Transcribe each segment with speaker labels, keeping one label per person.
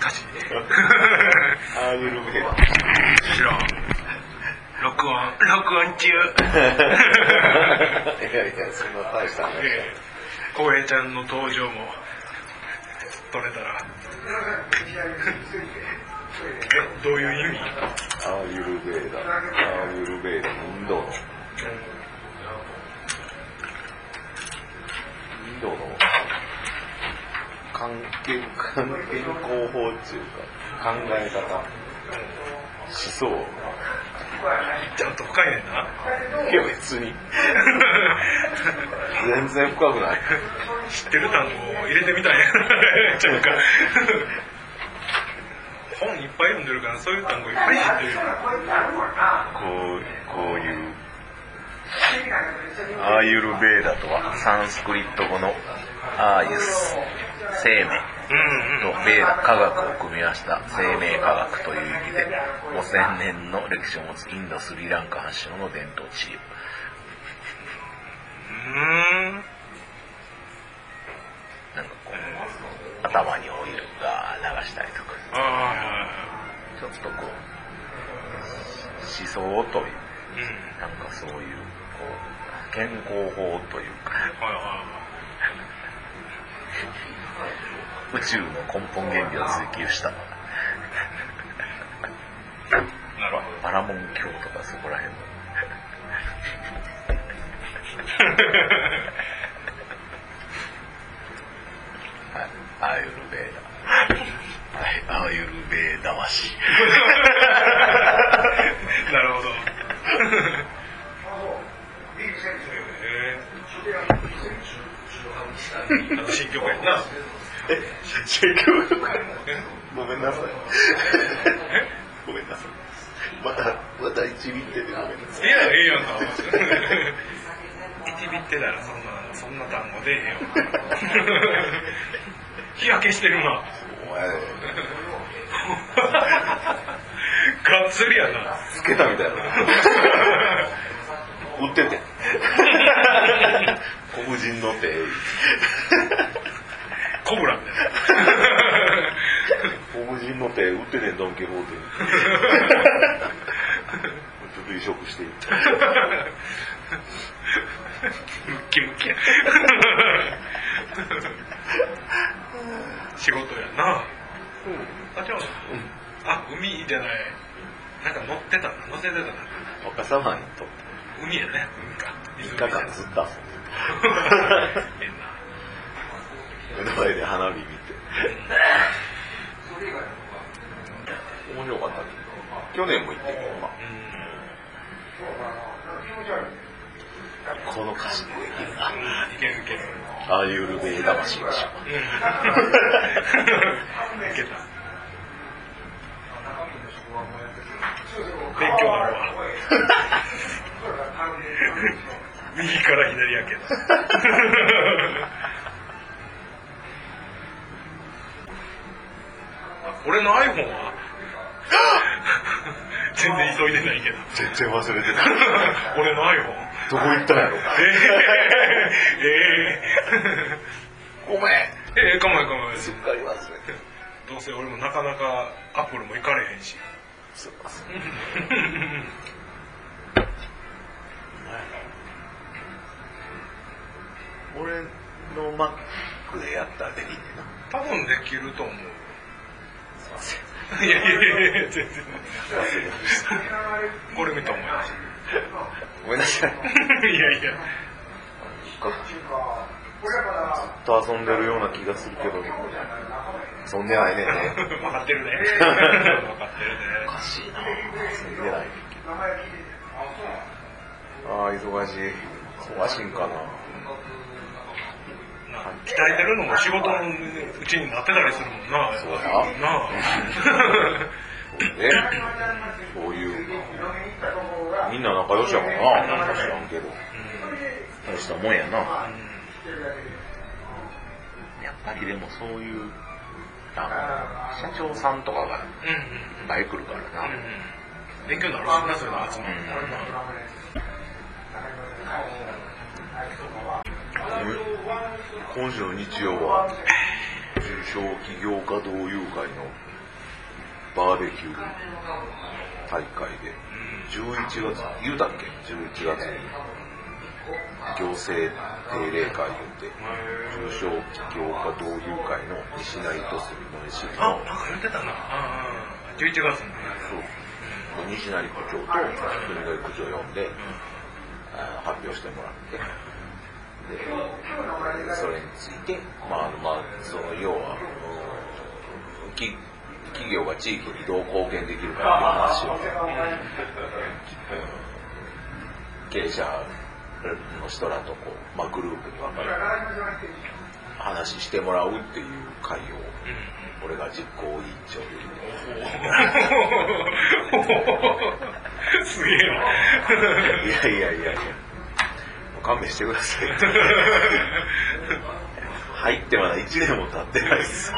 Speaker 1: 歌詞
Speaker 2: アーユルベーダ
Speaker 1: 知らん録音録音中
Speaker 2: いやいやそんな大した話
Speaker 1: 浩平ちゃんの登場も取れたらえどういう意味
Speaker 2: アーユルベーダーユルベーダインドのインドの環境環健康法っていうか考え方思想。
Speaker 1: ちゃんと深いねんな。い
Speaker 2: や別に。全然深くない。
Speaker 1: 知ってる単語を入れてみたいちゃうか。本いっぱい読んでるからそういう単語いっぱい知ってるよ。
Speaker 2: こうこういう。アーユルベーダとはサンスクリット語のアーユス生命。
Speaker 1: うんうん
Speaker 2: とベーダ科学を組み合わせた生命科学という意味で5000年の歴史を持つインドスリランカ発祥の伝統治療
Speaker 1: うん
Speaker 2: なんかこう頭にオイルが流したりとか。
Speaker 1: あ
Speaker 2: ちょっとこう思想という
Speaker 1: あうん。
Speaker 2: なんかそういうこう健康法というか。
Speaker 1: はいは
Speaker 2: 宇宙の根本原理を追求した。
Speaker 1: なるほど。
Speaker 2: パラモン教とかそこら辺の。はい。アーユルベーダ。はい。アーユルベーダ魂
Speaker 1: なるほど。へえ 新曲やんな。
Speaker 2: え宗教 ごめんなさいごめんなさいまたまた一ビっててごめんなさい
Speaker 1: いや、ええやんか。一ビってたらそんな、そんな単語出えへんよ。日焼けしてるな。
Speaker 2: お前
Speaker 1: がっつりやな。
Speaker 2: つけたみたいな売ってて 黒人の手
Speaker 1: コブラみたいな。
Speaker 2: 黒人の手売ってねドン・キホーテにちょっと移植して
Speaker 1: ムッキムキや。仕事やな。あ、じゃあ、あ、海じゃない。なんか乗ってたな、乗せてたな。
Speaker 2: にとって
Speaker 1: 海やね、海か。
Speaker 2: 3日間ずっと遊んで
Speaker 1: 変な。
Speaker 2: 目の前で花火見て面白かったね去年も行ってこの歌詞でできるな
Speaker 1: うん。いけるいける。
Speaker 2: ああいうルベー魂でしょ
Speaker 1: うん。いけた。勉強なるわ。右から左やけど。俺の iPhone は 全然急いでないけど。
Speaker 2: 全然忘れてた。
Speaker 1: 俺の iPhone。
Speaker 2: どこ行ったんやろ？
Speaker 1: えええ
Speaker 2: ごめん。
Speaker 1: えええかもやかもや
Speaker 2: すっかり忘れて
Speaker 1: どうせ俺もなかなかアップルも行かれへんし。
Speaker 2: すいません。俺の Mac でやったらできんねんな。
Speaker 1: 多分できると思う。
Speaker 2: すい
Speaker 1: やいやいやいや、全然。
Speaker 2: 忘れました
Speaker 1: これ見た思い出し
Speaker 2: ごめんなさい
Speaker 1: た。いやいや。
Speaker 2: ずっと遊んでるような気がするけど遊んでないねんね
Speaker 1: 分かってるね。分かってるね。
Speaker 2: おかしいな遊んでないああ忙しい忙しいんかな
Speaker 1: 鍛えてるのも仕事のうちになってたりするもんな。
Speaker 2: そうや
Speaker 1: なあ。
Speaker 2: ね。そういう。みんな仲良しやもんな。なんか知らんけど。大したもんやな。やっぱりでもそういうあの社長さんとかが。いっぱい来るからな。
Speaker 1: 勉強になるしな、そういうの集まる
Speaker 2: うん今週の日曜は中小企業家同友会のバーベキュー大会で11月言うたっけ？11月に行政定例会言うて中小企業家同友会の西成と住の市
Speaker 1: あ、
Speaker 2: の
Speaker 1: なんか言ってたな。うんうん。11月の。
Speaker 2: そう西成区長と住谷区長呼んで、あ発表してもらってでそれについてまあまあその要はうんき企業が地域にどう貢献できるかっていう話を、うん経営者の人らとこう、まあ、グループに分かれて話してもらうっていう会を俺が実行委員長で
Speaker 1: すげえな。
Speaker 2: いやいやいやいや、勘弁してください。入ってまだ1年も経ってないです。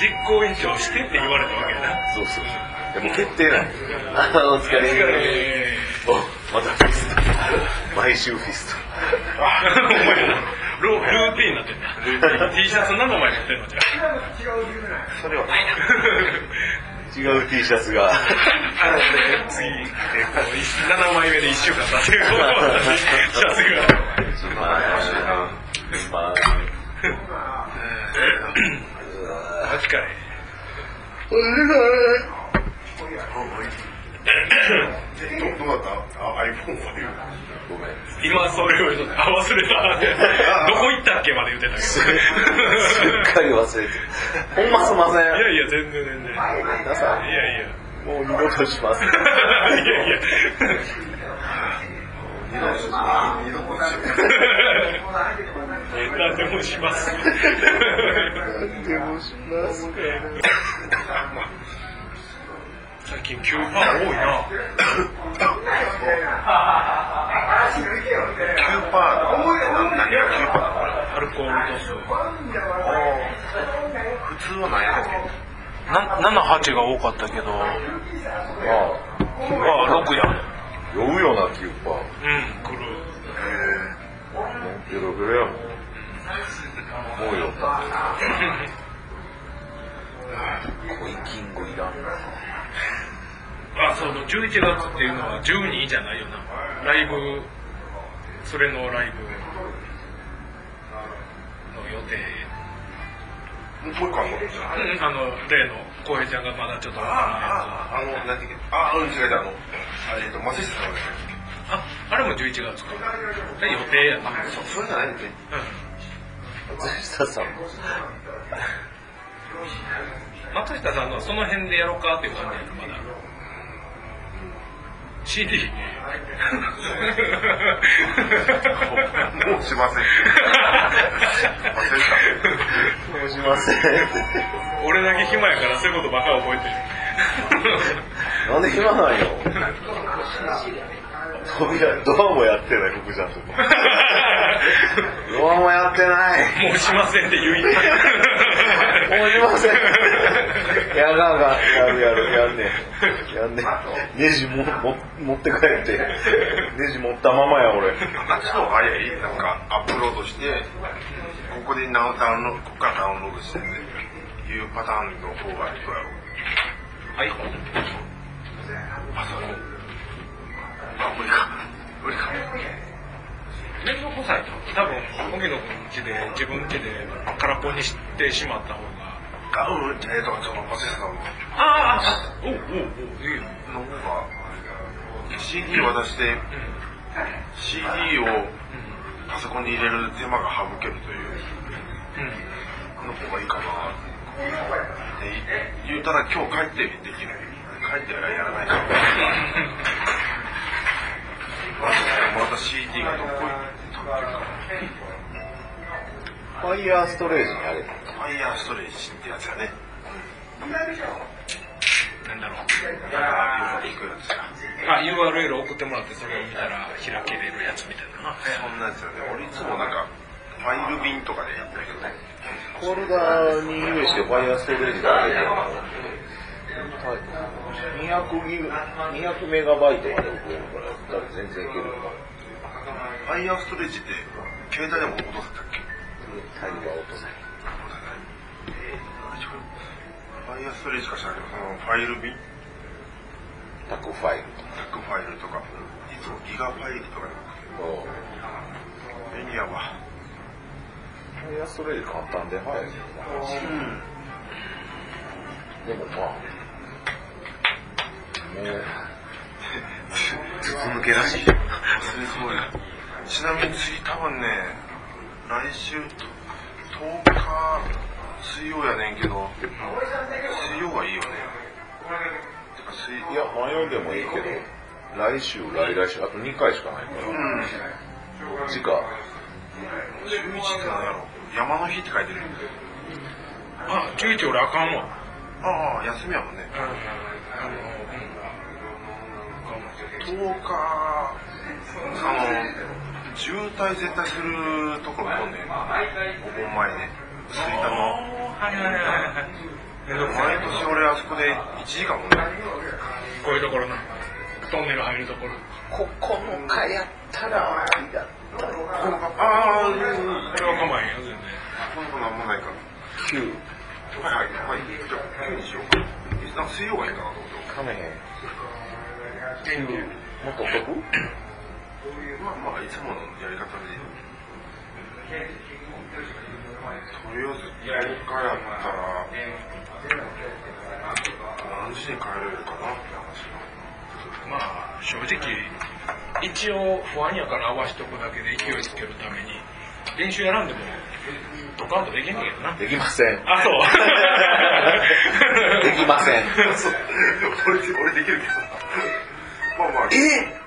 Speaker 1: 実行委員長してって言われたわけだな。
Speaker 2: そうそうそう。でも決定ない。あお疲れ。
Speaker 1: え
Speaker 2: お、またフィスト。毎週フィス
Speaker 1: お前ルルーティンになってんだ。T シャツ何の前持ってんの？じゃ
Speaker 2: ト。それはないな。違う T シャツが。
Speaker 1: あ。次、えこう7枚目で1週間経ってる。シャツが。
Speaker 2: まあ、まあ、
Speaker 1: お疲れ。
Speaker 3: どどうだったあ ?iPhone5。
Speaker 1: 今それを言うとあ、忘れた。どこ行ったっけまで言ってたけど。
Speaker 2: すっかり忘れてる。ほんますいません。
Speaker 1: いやいや、全然全然。いやいや。
Speaker 2: い。もう二度とします。
Speaker 1: いやいや。何でもします。
Speaker 2: でもします
Speaker 1: 最近9%多いな。
Speaker 3: 9%パー。何が9%パー？
Speaker 1: アルコール度数。
Speaker 3: 普通は何やっけ
Speaker 1: な7、8が多かったけど、あ
Speaker 2: あ
Speaker 1: あ、6や。
Speaker 2: 酔うよな、9%。
Speaker 1: うん、来る。
Speaker 2: ベロベロやもん。もうよった。コイキングいらんな。
Speaker 1: あ、そう、11月っていうのは12じゃないよな。ライブ、それのライブの予定。
Speaker 3: もう一個あんの
Speaker 1: うん、あの、例の浩平ちゃんがまだちょっとわからないや
Speaker 3: ああ、あの、なんていうか、あ、うん、違うあの、あえっと、松下さん。
Speaker 1: あ、あれも11月か。え予定やな。
Speaker 3: そ、それじゃないんで。
Speaker 2: 松下さんも。
Speaker 1: 松下さんのその辺でやろうかっていう感じやな、まだ。CD。
Speaker 3: もうしません。忘れた。
Speaker 2: もうしません。
Speaker 1: 俺だけ暇やからそういうことばっかり覚えてる。
Speaker 2: なんで暇なんよ。扉、ドアもやってない、福ちゃん。ドアもやってない。
Speaker 1: もうしませんって言い。
Speaker 2: もうしません。やがんが、やるやる、やんねん。やんねん。ネジもも持って帰って。ネジ持ったままや、俺。
Speaker 3: あっちの方が早いなんか、アップロードして、ここでダウンダウンロード、ここからダウンロードしてね、いうパターンの方がいいやろ。
Speaker 1: はい。
Speaker 3: あ、そ無理か。無理か。
Speaker 1: 面倒くさいと。多分、荻野君家で、自分家で空っぽにしてしまった方が。
Speaker 3: あ、うん、えっと、その、松下さんの
Speaker 1: ああ、おうおうおう、いいよ。
Speaker 3: の方が、CD 渡して、CD をパソコンに入れる手間が省けるという、
Speaker 1: うん。
Speaker 3: の方がいいかな。で、言うたら今日帰ってできる。帰ってはやらないか。また CD がどこ行ったっていうか、
Speaker 2: ファイヤーストレージにあれ。
Speaker 3: ファイヤーストレージってやつやね。
Speaker 1: なんだろう。あ、URL 送ってもらって、それを見たら開けれるやつみたいな。
Speaker 3: そんなやつやね。俺いつもなんか、ファイル便とかでやったけどね。
Speaker 2: フォルダに入れしてファイヤーストレージがあれば、200ギガ、200メガバイトまで送れるから、多分全然いける。
Speaker 3: ファイヤーストレージって、携帯でも戻せたっけ
Speaker 2: タイは落とない。
Speaker 3: ファイアストレージしか知らそのファイル便、
Speaker 2: タコファイルとか。
Speaker 3: タックファイルとか、いつもギガファイルとか便利やわ。
Speaker 2: ファイアストレージ簡単で早いねんな。でもまあ、もう、筒抜けらしい。
Speaker 3: 忘れそうや。ちなみに次多分ね、来週10日水曜やねんけど、水曜がいいよね。てか水
Speaker 2: いや、迷いでもいいけど、来週、来来週、あと2回しかないから、
Speaker 3: うん。
Speaker 2: どっちか、
Speaker 3: 11って何やろ山の日って書いてる。
Speaker 1: あ、11俺あかんわ。
Speaker 3: ああ、休みやもんね。
Speaker 1: あの、
Speaker 3: 10日、あの、渋滞絶対するところとね、お盆前ね、吹田の。
Speaker 1: はい
Speaker 3: 毎。年俺あそこで1時間もね、
Speaker 1: こういうところな。トンネル入るところ。
Speaker 2: 9日やったら、やったら、
Speaker 3: ああ、うん、
Speaker 1: これは構えへんよ、全然。
Speaker 3: もないから。
Speaker 2: 9、
Speaker 3: はいはい、はい。じゃあ、9にしようか水曜がいいかなと思って。
Speaker 2: かめへん。
Speaker 1: 天竜。
Speaker 2: もっと飛ぶ
Speaker 3: まあまあ、いつものやり方で。とりあえず、10日やったら、何時に帰れるかなって話
Speaker 1: まあ、正直、一応不安やから合わしとくだけで勢いつけるために、練習やらんでも、ドカンとできんねんけどな。
Speaker 2: できません。
Speaker 1: あ、そう。
Speaker 2: できません。
Speaker 3: そう。俺、俺できるけど。まあまあ。
Speaker 2: え